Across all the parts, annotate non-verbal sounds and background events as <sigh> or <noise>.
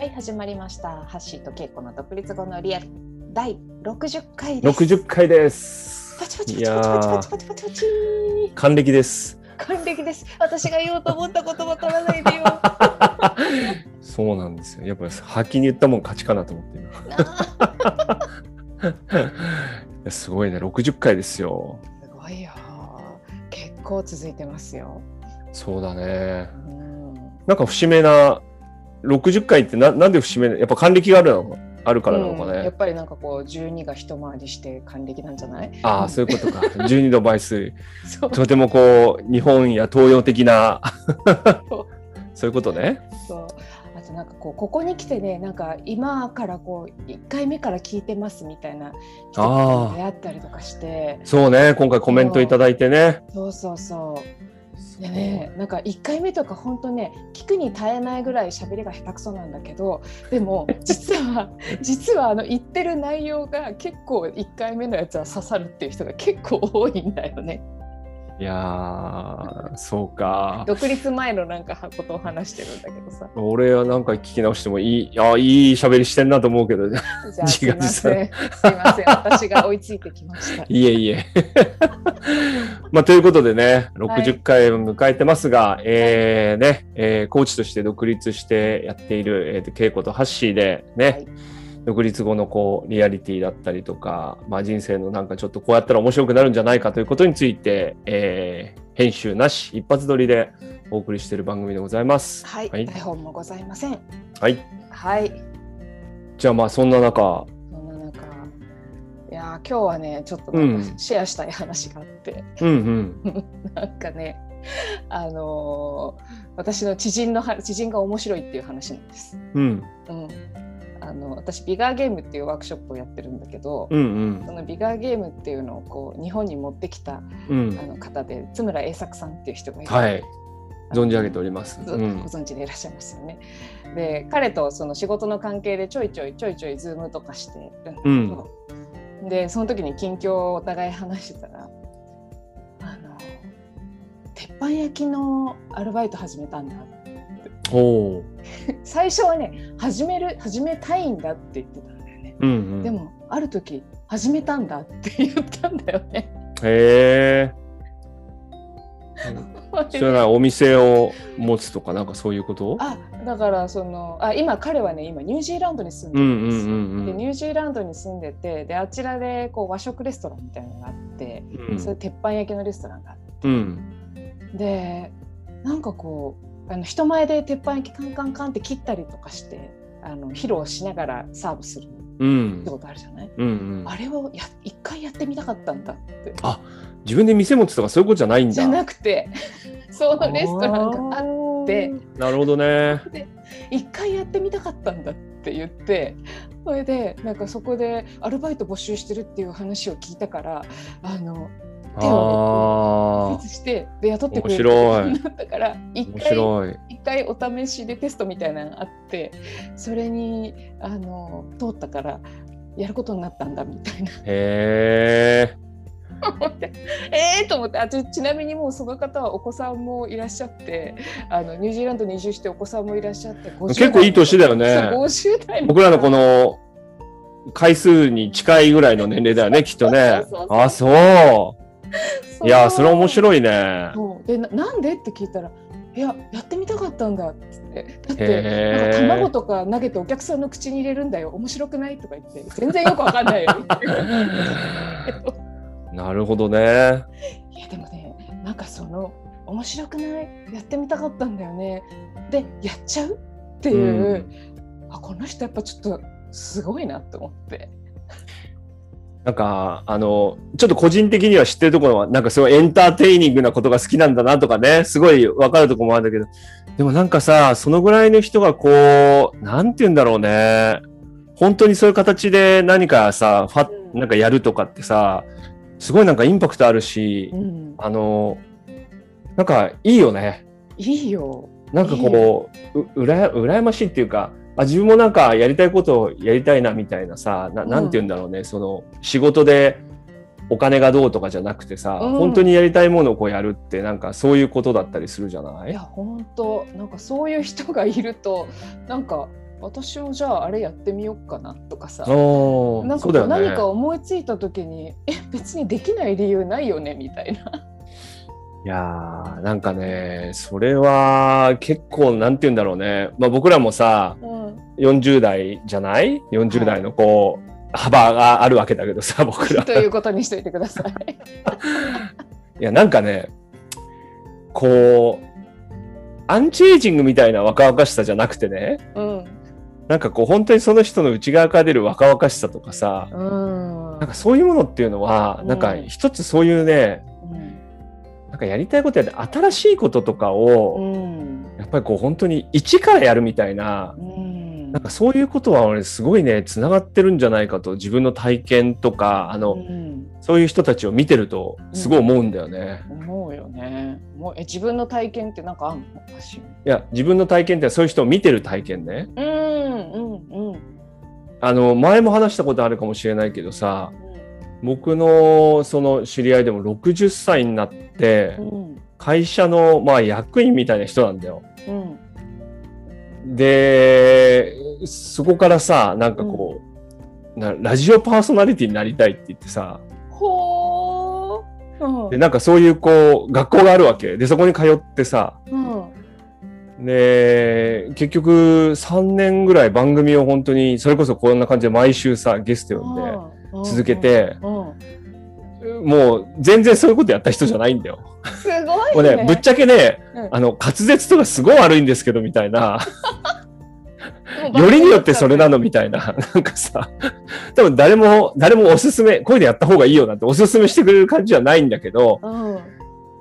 はい、始まりました。ハッシーとケイコの独立後のリアル第60回です。60回です。パチパチパチパチパチパーチパチパチ還暦です。還暦です。私が言おうと思った言葉取らないでよ。<laughs> そうなんですよ。やっぱり先に言ったもん勝ちかなと思って <laughs> すごいね、60回ですよ。すごいよ。結構続いてますよ。そうだね。うん、なんか節目な、60回ってななんで節目なやっぱ還暦があるの？あるからなのかね。うんやっぱりなんかこう12が一回りして還暦なんじゃない？ああ、そういうことか。12度倍数。<laughs> とてもこう、日本や東洋的なそう、いうことね。そう。あとなんかこうここに来てねなんか今からこう1回目から聞いてますみたいな人あーが出会ったりとかしてそうね、今回コメントいただいてね。そうそうそうでねなんか1回目とか本当ね聞くに耐えないぐらい喋りが下手くそなんだけどでも <laughs> 実は実はあの言ってる内容が結構1回目のやつは刺さるっていう人が結構多いんだよねいやー、そうか。独立前のなんかことを話してるんだけどさ。俺はなんか聞き直してもいい、あいい喋りしてんなと思うけど、じゃあすいません。すいません。私が追いついてきました。<laughs> いえいえ。<laughs> まあ、ということでね、60回を迎えてますが、えーね、えーコーチとして独立してやっている、えーと、稽古とハッシーでね、はい独立後のこう、リアリティだったりとか、まあ、人生のなんかちょっとこうやったら面白くなるんじゃないかということについて、えー編集なし、一発撮りでお送りしている番組でございます。はい、はい。台本もございませんはいはいじゃあまあ、そんな中、そんな中いやー今日はねちょっとシェアしたい話があって、うんうん。<laughs> なんかねあのー私の知人のは知人が面白いっていう話なんです。うん。うん、あの私ビガーゲームっていうワークショップをやってるんだけど、うんそのビガーゲームっていうのをこう日本に持ってきたうん。うんあ。の方で津村栄作さんっていう人がいて、はい。存じ上げております。ごうんご。存知でいらっしゃいますよね。で彼とその仕事の関係でちょいちょいちょいちょいズームとかしてるんだけど、でその時に近況をお互い話してたらあの鉄板焼きのアルバイト始めたんだおお。最初はね始める始めたいんだって言ってたんだよね、うんうん。でもある時始めたんだって言ったんだよね。へえ。それはお店を持つとかなんかそういうこと？あだからそのあ今彼はね今ニュージーランドに住んでうんるんですよ。うんうんうん。でニュージーランドに住んでてであちらでこう和食レストランみたいなのがあって、うんそれ鉄板焼きのレストランがあってうんでなんかこうあの人前で鉄板焼きカンカンカンって切ったりとかしてあの披露しながらサーブするうんってことあるじゃない、うんうん。あれをや一回やってみたかったんだってあ自分で店持つとかそういうことじゃないんだ。じゃなくて <laughs> そのレストランがあってなるほどね。一回やってみたかったんだって言ってそれでなんかそこでアルバイト募集してるっていう話を聞いたからあの手をあ設してで雇ってくれる面白い。こ <laughs> とになったから一回。一回お試しでテストみたいなのがあってそれにあの通ったからやることになったんだみたいな。へえ。えーと思って。あちちなみにもうその方はお子さんもいらっしゃってあのニュージーランドに移住してお子さんもいらっしゃって50結構いい年だよね。そう50代僕らのこの回数に近いぐらいの年齢だよねきっとね。あそう。<laughs> いやそれ面白いね。そうでななんで？って聞いたら「いややってみたかったんだ」っつって「だってなんか卵とか投げてお客さんの口に入れるんだよ面白くない?」とか言って全然よくわかんないよ。<laughs> なるほどね。いやでもねなんかその面白くない？やってみたかったんだよねでやっちゃうっていう、あこの人やっぱちょっとすごいなと思って。なんか、あの、ちょっと個人的には知ってるところは、なんかすごいエンターテイニングなことが好きなんだなとかね、すごいわかるところもあるんだけど、でもなんかさ、そのぐらいの人がこう、なんて言うんだろうね、本当にそういう形で何かさ、ファうんなんかやるとかってさ、すごいなんかインパクトあるしう、ん、あの、なんかいいよね。いいよ。なんかこう、ううらや羨ましいっていうか、あ自分もなんかやりたいことをやりたいなみたいなさ、ななんて言うんだろうね、その仕事でお金がどうとかじゃなくてさ、うん。本当にやりたいものをこうやるってなんかそういうことだったりするじゃない？いや本当。なんかそういう人がいるとなんか私もじゃああれやってみようかなとかさ。おなんか何か思いついた時にえ別にできない理由ないよねみたいな。いやーなんかねそれは結構なんて言うんだろうね、まあ、僕らもさ、うん、40代じゃない ?40 代のこう、はい、幅があるわけだけどさ <laughs> 僕ら。ということにしといてください。<laughs> いやなんかねこうアンチエイジングみたいな若々しさじゃなくてね、うん、なんかこう本当にその人の内側から出る若々しさとかさ、うん、なんかそういうものっていうのは、うん、なん。か一つそういうね、うん、なんかやりたいことやって新しいこととかを、やっぱりこう本当に一からやるみたいな、なんかそういうことは俺すごいねつながってるんじゃないかと自分の体験とかあの、そういう人たちを見てるとすごい思うんだよね。思うよね。もうえ自分の体験ってなんかあんのいや自分の体験ってそういう人を見てる体験ね。うんうんうん。あの前も話したことあるかもしれないけどさ、うん、僕のその知り合いでも60歳になって、うん、会社のまあ役員みたいな人なんだよ。うん、でそこからさなんかこう、なラジオパーソナリティになりたいって言ってさ。ほでなんかそういうこう学校があるわけ。でそこに通ってさ、うん、で結局3年ぐらい番組を本当にそれこそこんな感じで毎週さゲスト呼んで続けて、もう全然そういうことやった人じゃないんだよ。す <laughs> ごいね。ねぶっちゃけね、うん、あの滑舌とかすごい悪いんですけどみたいな。<laughs> よりによってそれなのみたいな、なんかさ、多分誰も、誰もおすすめ、声でやった方がいいよなんておすすめしてくれる感じはないんだけど、うん、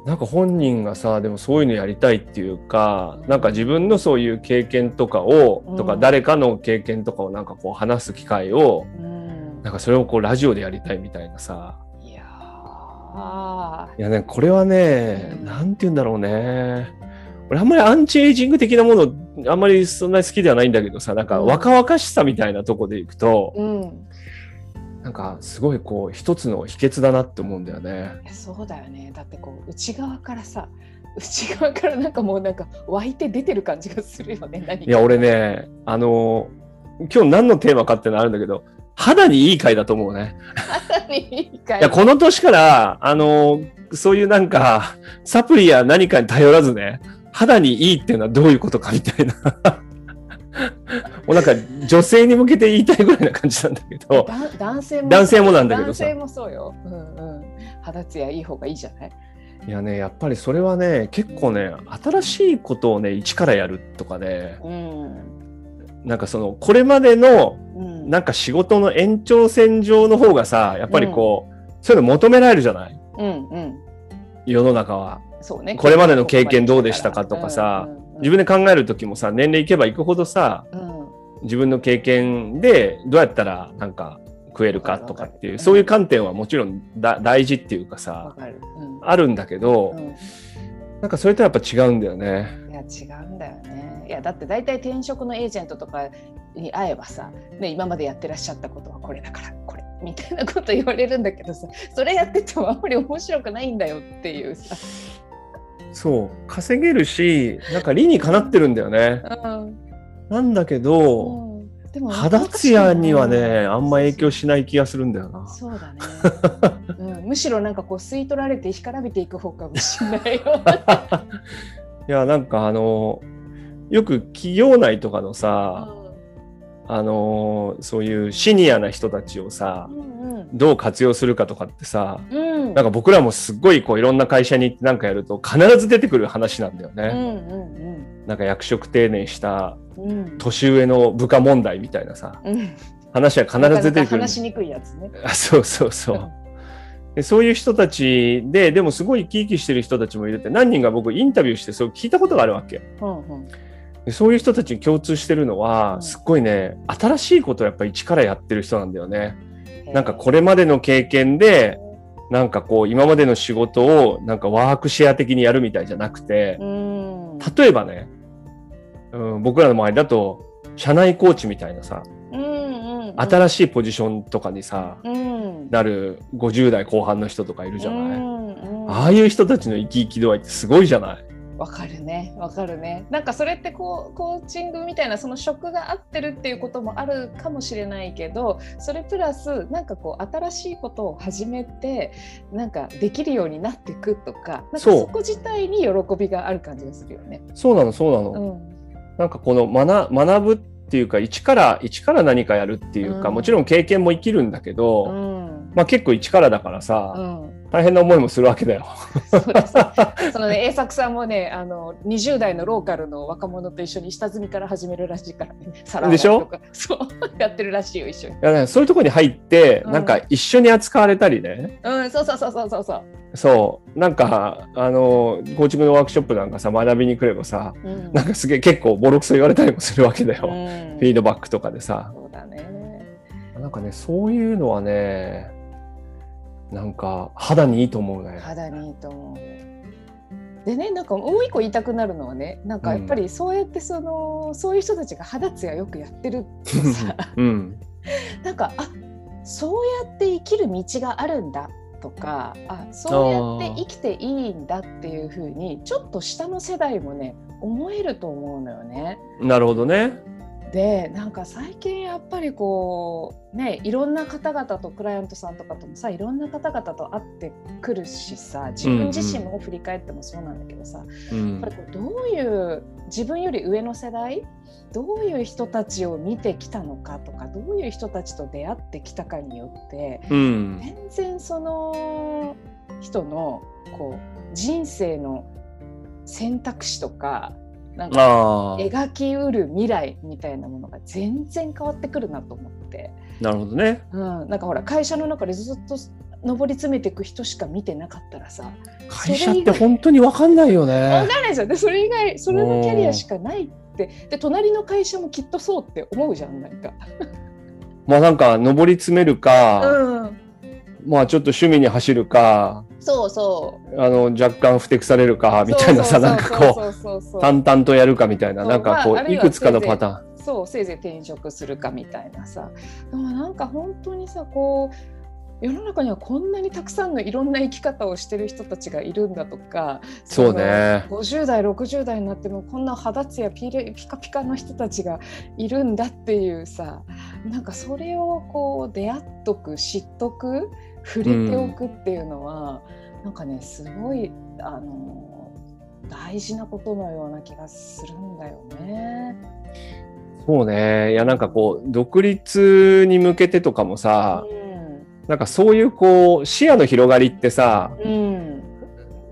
なんか本人がさ、でもそういうのやりたいっていうか、なんか自分のそういう経験とかを、とか誰かの経験とかをなんかこう話す機会を、うん、なんかそれをこうラジオでやりたいみたいなさ、いやいやね、これはね、うん、なんて言うんだろうね。俺あんまりアンチエイジング的なものあんまりそんなに好きではないんだけどさなんか若々しさみたいなとこでいくと、うん、なんかすごいこう一つの秘訣だなって思うんだよね。そうだよね。だってこう内側からさ内側からなんかもうなんか湧いて出てる感じがするよね何いや俺ねあの今日何のテーマかってのあるんだけど肌にいい回だと思うね。肌にいい回。いやこの年からあのそういうなんかサプリや何かに頼らずね肌にいいっていうのはどういうことかみたいな。もうなんか女性に向けて言いたいぐらいな感じなんだけど。男性も男性もなんだけどさ。男性もそうよ、うんうん、肌ツヤいい方がいいじゃない？いやねやっぱりそれはね結構ね新しいことをね一からやるとかね、うん、なんかそのこれまでの、うん、なんか仕事の延長線上の方がさやっぱりこう、うん、そういうの求められるじゃない、うんうん、世の中は。そうね、これまでの経験どうでしたかとかさ、自分で考える時もさ年齢いけばいくほどさ、うん、自分の経験でどうやったらなんか食えるかとかっていう、そういう観点はもちろんだ大事っていうかさ、うん、あるんだけど、うん、なんかそれとやっぱ違うんだよね。いや違うんだよね。いやだって大体転職のエージェントとかに会えばさ、ね、今までやってらっしゃったことはこれだからこれみたいなこと言われるんだけどさそれやっててもあんまり面白くないんだよっていうさ。そう稼げるしなんか理にかなってるんだよね。うん、なんだけど、うん、でも肌ツヤにはねあんま影響しない気がするんだよな。そうだね、<laughs> うん、むしろなんかこう吸い取られて干からびていく方かもしれないよ。<laughs> いやなんかあのよく企業内とかのさ、あのそういうシニアな人たちをさ、うんうん、どう活用するかとかってさ、うん、なんか僕らもすっごいこういろんな会社に行ってなんかやると必ず出てくる話なんだよね。うんうんうん、なんか役職定年した年上の部下問題みたいなさ、うん、話は必ず出てくる。話しにくいやつね。あそうそうそう。でそういう人たちででもすごい生き生きしてる人たちもいるって何人か僕インタビューしてそう聞いたことがあるわけ。うんうんでそういう人たちに共通してるのは、すっごいね、新しいことをやっぱ一からやってる人なんだよね。なんかこれまでの経験で、なんかこう今までの仕事をなんかワークシェア的にやるみたいじゃなくて、例えばね、うん、僕らの周りだと、社内コーチみたいなさ、新しいポジションとかにさ、なる50代後半の人とかいるじゃない、ああいう人たちの生き生き度合いってすごいじゃないわかるね。わかるね。なんかそれってこうコーチングみたいなその職が合ってるっていうこともあるかもしれないけどそれプラスなんかこう新しいことを始めてなんかできるようになっていくとかなんかそこ自体に喜びがある感じがするよね。そうなのそうなの、うん。なんかこの学学ぶっていうか一から一から何かやるっていうか、うん。もちろん経験も生きるんだけど、うん。まあ結構一からだからさ、うん。大変な思いもするわけだよ。そそのね栄作さんもねあの20代のローカルの若者と一緒に下積みから始めるらしいからね。サラダでしょ？とかそう。やってるらしいよ一緒に。いやねそういうところに入って、うん。なんか一緒に扱われたりね、うんそうそうそうそうそうそう。そう、なんか、あの、コーチングのワークショップなんかさ、学びに来ればさ、うんなんかすげえ結構ボロクソ言われたりもするわけだよ。うんフィードバックとかでさ。そうだね。なんかね、そういうのはね、なんか肌にいいと思うね。肌にいいと思う。でねなんかもう一個言いたくなるのはねなんかやっぱりそうやってその、そういう人たちが肌ツヤよくやってるとさうん。なんかあそうやって生きる道があるんだとかあそうやって生きていいんだっていう風にちょっと下の世代もね思えると思うのよね。なるほどね。でなんか最近やっぱりこうねいろんな方々とクライアントさんとかともさいろんな方々と会ってくるしさ自分自身も振り返ってもそうなんだけどさ、うんやっぱりこうどういう自分より上の世代どういう人たちを見てきたのかとかどういう人たちと出会ってきたかによってうん。全然その人のこう人生の選択肢とかなんか描きうる未来みたいなものが全然変わってくるなと思って、なるほどね。うん、なんかほら会社の中でずっと上り詰めていく人しか見てなかったらさ。会社って本当にわかんないよ分ね。かんないじゃんでそれ以外それのキャリアしかないって。で隣の会社もきっとそうって思うじゃんなんか。まあなんか上り詰めるか、うん、まあちょっと趣味に走るか、そうそう。あの若干ふてくされるかみたいなさ、なんかこそう淡々とやるかみたいな、なんかこういくつかのパターン。そうせいぜい転職するかみたいなさ。でもなんか本当にさこう世の中にはこんなにたくさんのいろんな生き方をしてる人たちがいるんだとかそうね。その50代60代になってもこんな肌ツヤピレピカピカの人たちがいるんだっていうさなんかそれをこう出会っとく知っとく触れておくっていうのは、なんかねすごいあの大事なことのような気がするんだよね。そうね。いやなんかこう独立に向けてとかもさ、なんかそういうこう視野の広がりってさ、うん。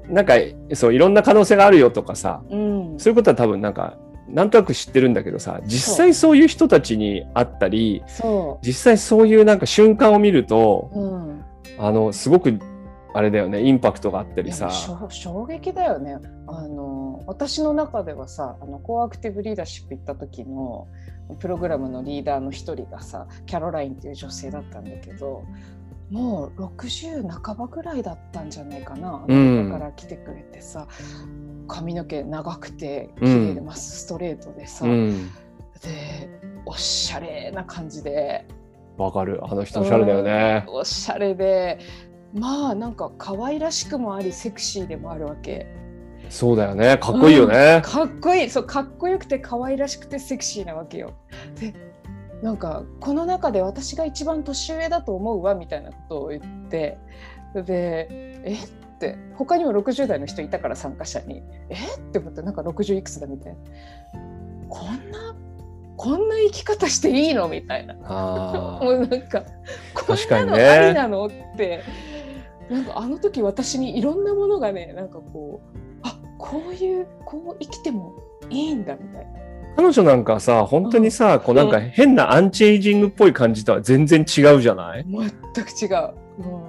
なんかそういろんな可能性があるよとかさ、うん。そういうことは多分なんかなんとなく知ってるんだけどさ、実際そう。いう人たちに会ったり、そ実際そういうなんか瞬間を見ると、う、うん、あのすごくあれだよねインパクトがあったりさ。衝衝撃だよねあの私の中ではさあのコアアクティブリーダーシップ行った時のプログラムのリーダーの一人がさキャロラインっていう女性だったんだけどもう60半ばぐらいだったんじゃないかなアメリカから来てくれてさ、髪の毛長くて綺麗でうんまっストレートでさ、うん。でおしゃれな感じでわかる。あの人おしゃれだよね。おしゃれで。まあなんか可愛らしくもありセクシーでもあるわけ。そうだよね。かっこいいよね。かっこいい。そうかっこよくて可愛らしくてセクシーなわけよ。でなんかこの中で私が一番年上だと思うわみたいなことを言って。でえって。他にも60代の人いたから参加者に。え？って思ってなんか60いくつだみたいな。こんなこんな生き方していいの？みたいな。あ <laughs> もうなんかこんなのありなの？って。なんかあの時私にいろんなものがねなんかこうあこういうこう生きてもいいんだみたいな。彼女なんかさ、本当にさ、こうなんか変なアンチエイジングっぽい感じとは全然違うじゃない？全く違う。うん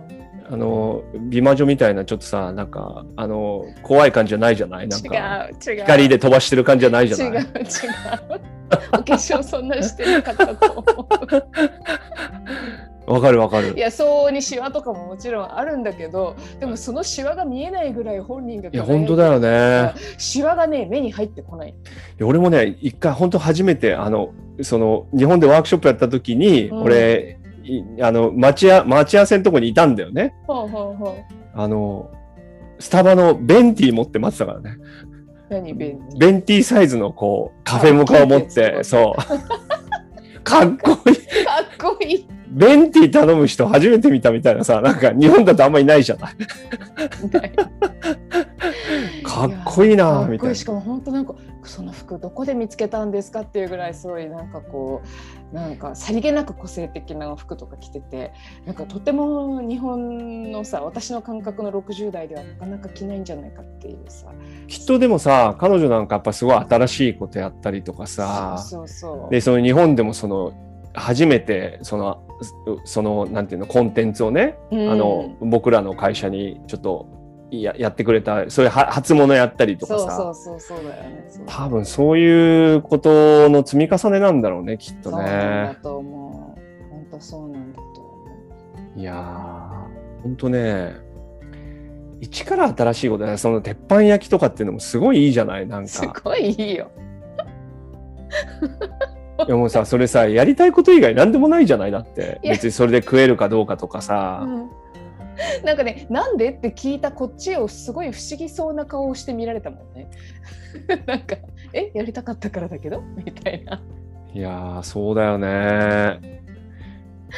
あの、美魔女みたいなちょっとさ、なんか、あの、怖い感じじゃないじゃない？なんか、違う違う。光で飛ばしてる感じじゃないじゃない？違う違う。お化粧そんなしてなかったと思わかるわかう。いる。やそうにシワとかももちろんあるんだけどでもそのシワが見えないぐらい本人がいや、本当だよね。シワがね目に入ってこない。いや俺もね、一回本当初めて、あの、その、日本でワークショップやった時に、うん俺、いあの、待ちや、待ち合わせのとこにいたんだよね。ほうほうほうあの、スタバのベンティー持って待ってたからね。何ベンティベンティサイズのこうカフェモカを持って、そう。<laughs> かっこいい。かっこいい。ベンティ頼む人初めて見たみたいなさ、なんか日本だとあんまりいないじゃない。かっこいいなみたいな。しかも本当なんかその服どこで見つけたんですかっていうぐらいすごいなんかこうなんかさりげなく個性的な服とか着ててなんかとても日本のさ私の感覚の60代ではなかなか着ないんじゃないかっていうさ。きっとでもさ、彼女なんかやっぱすごい新しいことやったりとかさ、そうそうそう。で、その日本でもその、初めてその、その、なんていうの、コンテンツをね、うん。あの、僕らの会社にちょっとややってくれた、そういうは初物やったりとかさ、そうそうそうそうだよね多分そういうことの積み重ねなんだろうね、きっとそうなんだね。と思う本当そうなんだと思ういやー、ほんとね、一から新しいことだねその鉄板焼きとかっていうのもすごいいいじゃないなんすか。ごいいいよいやもうさ、それさ、やりたいこと以外何でもないじゃないだって。別にそれで食えるかどうかとかさ。うん <laughs> なんかね、なんでって聞いたこっちをすごい不思議そうな顔をして見られたもんね。<laughs> なんか、え、やりたかったからだけど？<laughs> みたいな。いやー、そうだよね。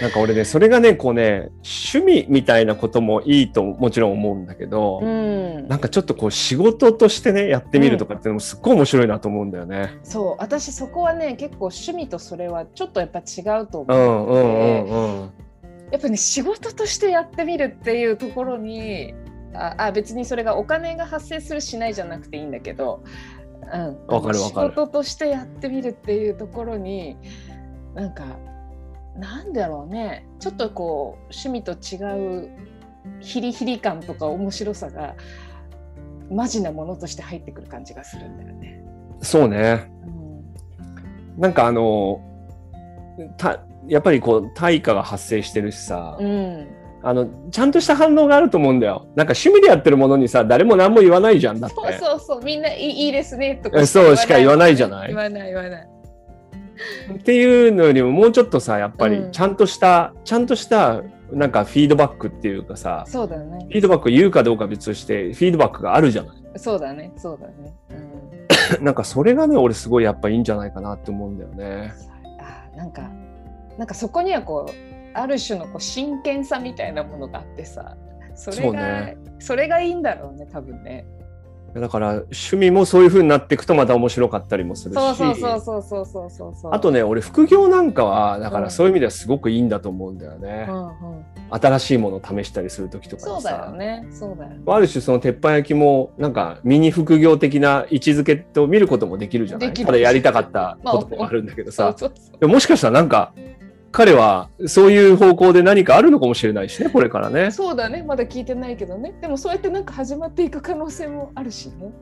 なんか俺ね、それがね、こうね、趣味みたいなこともいいともちろん思うんだけど、うんなんかちょっとこう仕事としてね、やってみるとかっていうのもすっごい面白いなと思うんだよね。そう、私そこはね、結構趣味とそれはちょっとやっぱ違うとうん思う。うんうんうん。やっぱね、仕事としてやってみるっていうところに、ああ別にそれがお金が発生するしないじゃなくていいんだけど、うん、わかるわかる仕事としてやってみるっていうところになんかなんだろうねちょっとこう趣味と違うヒリヒリ感とか面白さがマジなものとして入ってくる感じがするんだよね。そうね。なんかあの、たやっぱりこう対価が発生してるしさ、うん、うんあの、ちゃんとした反応があると思うんだよ。なんか趣味でやってるものにさ、誰も何も言わないじゃんだって。そうそうそう。みんないいですねとえかそうしか言わないじゃない？言わない言わない。っていうのよりももうちょっとさやっぱりうん。ちゃんとした、ちゃんとしたなんかフィードバックっていうかさそうだね。フィードバック言うかどうか別としてフィードバックがあるじゃない？そうだね。そうだね。うん。<coughs> なんかそれがね俺すごいやっぱいいんじゃないかなって思うんだよね。あなんかなんかそこにはこうある種のこう真剣さみたいなものがあってさそれが、ね、それがいいんだろうね多分ね。だから趣味もそういうふうになっていくとまた面白かったりもするし。あとね俺副業なんかはだからそういう意味ではすごくいいんだと思うんだよね、うんうん。うん、新しいものを試したりする時とかそうだよね。そうだよね。ある種その鉄板焼きもなんかミニ副業的な位置づけと見ることもできるじゃない？ただやりたかったこともあるんだけどさ、<laughs> まあ、もしかしたらなんか彼はそういう方向で何かあるのかもしれないしねこれからね。そうだねまだ聞いてないけどねでもそうやってなんか始まっていく可能性もあるしね。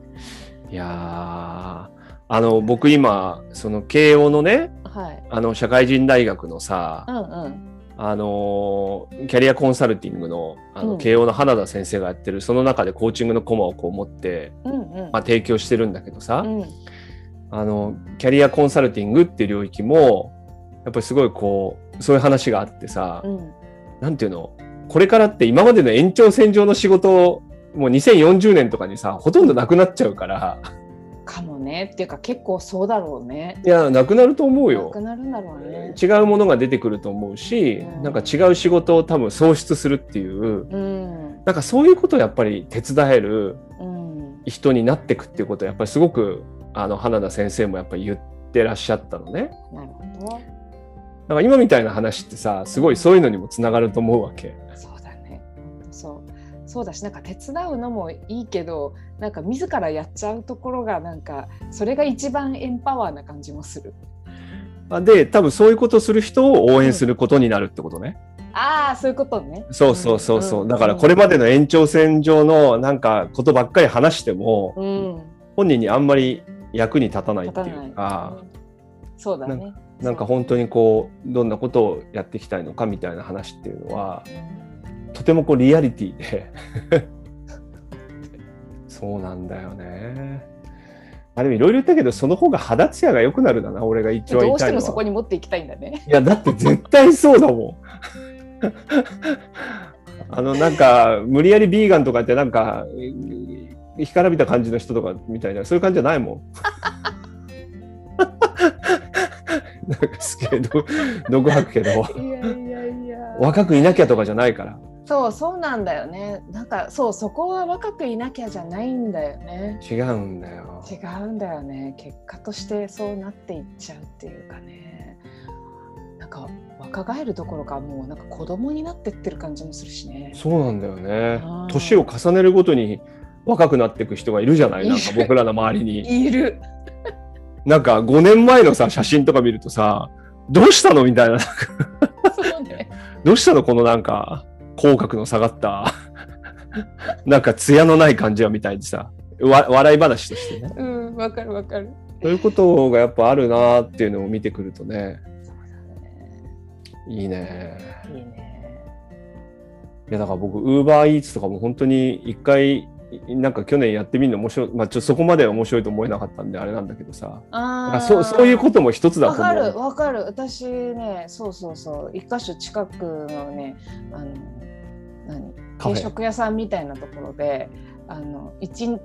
いやーあの僕今その慶応のねはい。あの社会人大学のさうんうん。あのーキャリアコンサルティングのあの、うん慶応の花田先生がやってるその中でコーチングのコマをこう持って、うんうん。まあ、提供してるんだけどさ、うんあのキャリアコンサルティングっていう領域もやっぱりすごいこうそういう話があってさ、うんなんていうの？これからって今までの延長線上の仕事もう2040年とかにさほとんどなくなっちゃうからかもねっていうか結構そうだろうね。いやなくなると思うなよく。なるんだろうね。違うものが出てくると思うし、うんなんか違う仕事を多分創出するっていううんなんかそういうことをやっぱり手伝えるうん人になっていくっていうことはやっぱりすごくあの花田先生もやっぱり言ってらっしゃったのね。なるほど。なんか今みたいな話ってさすごいそういうのにもつながると思うわけ。そうだね。そう。そうだし、なんか手伝うのもいいけど、なんか自らやっちゃうところが、なんかそれが一番エンパワーな感じもする。あで多分そういうことする人を応援することになるってことね。ああ、そういうことね。そうそうそうそう。んだからこれまでの延長線上のなんかことばっかり話してもうん、本人にあんまり役に立たないっていうか、うんそうだね。なんか本当にこうどんなことをやっていきたいのかみたいな話っていうのはうんとてもこうリアリティで <laughs> そうなんだよね。あでもいろいろ言ったけどその方が肌ツヤが良くなるだな俺が一番どうして言いたいのは。もそこに持っていきたいんだね。いやだって絶対そうだもん。<laughs> あのなんか無理やりビーガンとかってなんか干からびた感じの人とかみたいなそういう感じじゃないもん。なんかすげえ毒毒吐くけどいやいやいや。若くいなきゃとかじゃないから。そうそうなんだよね。なんかそうそこは若くいなきゃじゃないんだよね。違うんだよ。違うんだよね。結果としてそうなっていっちゃうっていうかね。なんか若返るどころかもうなんか子供になってってる感じもするしね。そうなんだよね。年を重ねるごとに若くなっていく人がいるじゃない。なんか僕らの周りに。いるなんか5年前のさ写真とか見るとさどうしたのみたいな。そうね。どうしたのこのなんか口角の下がった。なんか艶のない感じはみたいでさ。わ笑い話としてね。うんわかるわかる。そういうことがやっぱあるなっていうのを見てくるとね。そうだね。いいね。いいね。いやだから僕ウーバーイーツとかも本当に一回なんか去年やってみるの面白いまあちょっとそこまでは面白いと思えなかったんであれなんだけどさあそうそういうことも一つだわと思う。かるわかる私ねそうそうそう一箇所近くのねあの何？定食屋さんみたいなところであの一日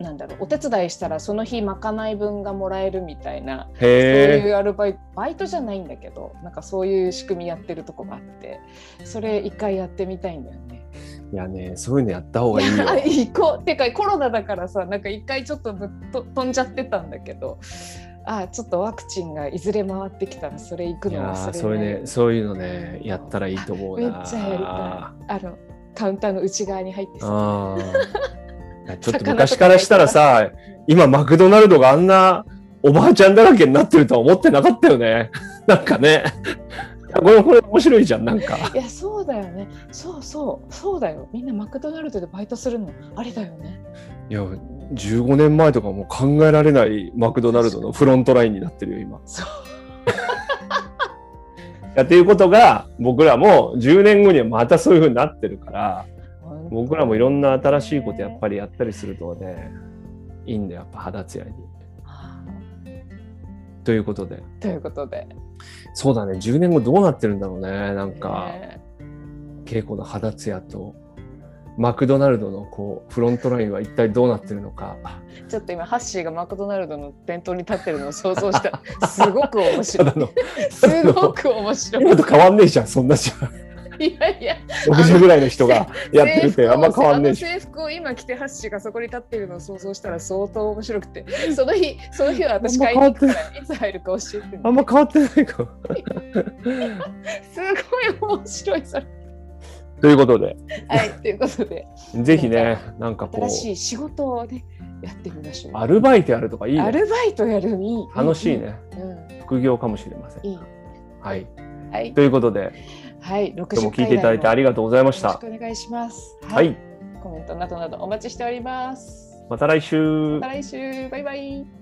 なんだろうお手伝いしたらその日まかない分がもらえるみたいなそう。いうアルバイトバイトじゃないんだけどなんかそういう仕組みやってるとこがあってそれ一回やってみたいんだよね。いやねそういうのやった方がいいよ。<laughs> あ行こうてかコロナだからさなんか一回ちょっとぶっと飛んじゃってたんだけどあちょっとワクチンがいずれ回ってきたらそれ行くの忘れないーそれねそういうのねやったらいいと思うな。めっちゃやりたいあのカウンターの内側に入ってさちょっと昔からしたらさ今マクドナルドがあんなおばあちゃんだらけになってるとは思ってなかったよね。<laughs> なんかね。これこれ面白いじゃんなんか。いやそうだよね。そうそうそうだよ。みんなマクドナルドでバイトするの。ありだよね。いや15年前とかもう考えられないマクドナルドのフロントラインになってるよ今。そう。<laughs> やっていうことが僕らも10年後にはまたそういう風になってるから僕らもいろんな新しいことやっぱりやったりするとねいいんだよやっぱ肌ツヤに。ということで。ということでそうだね。10年後どうなってるんだろうね。なんかね。稽古の肌ツヤと。マクドナルドのこうフロントラインは一体どうなってるのか。ちょっと今ハッシーがマクドナルドの店頭に立ってるのを想像した。すごく面た白いすごく面白い。今と変わんねえじゃんそんなじゃん。いやいや。60ぐらいの人がやってるってあんま変わんねえし。制服を今着てハッシーがそこに立ってるのを想像したら相当面白くて。その日その日は私買いに行くからいつ入るか教えて。ねあんま変わってないか。<laughs> すごい面白いそれ。ということで、はいということで。ぜひね、なんかこ新しいう仕事をねやってみましょう。アルバイトやるとかいいアね。ルバイトやるいい。楽しいね。うん。副業かもしれません。いい。はい。はい。ということで、はい60今日も聞いていただいてありがとうございましたよろし。くお願いしますはい。コメントなどなどお待ちしておりますまた来週また。来週バイバイ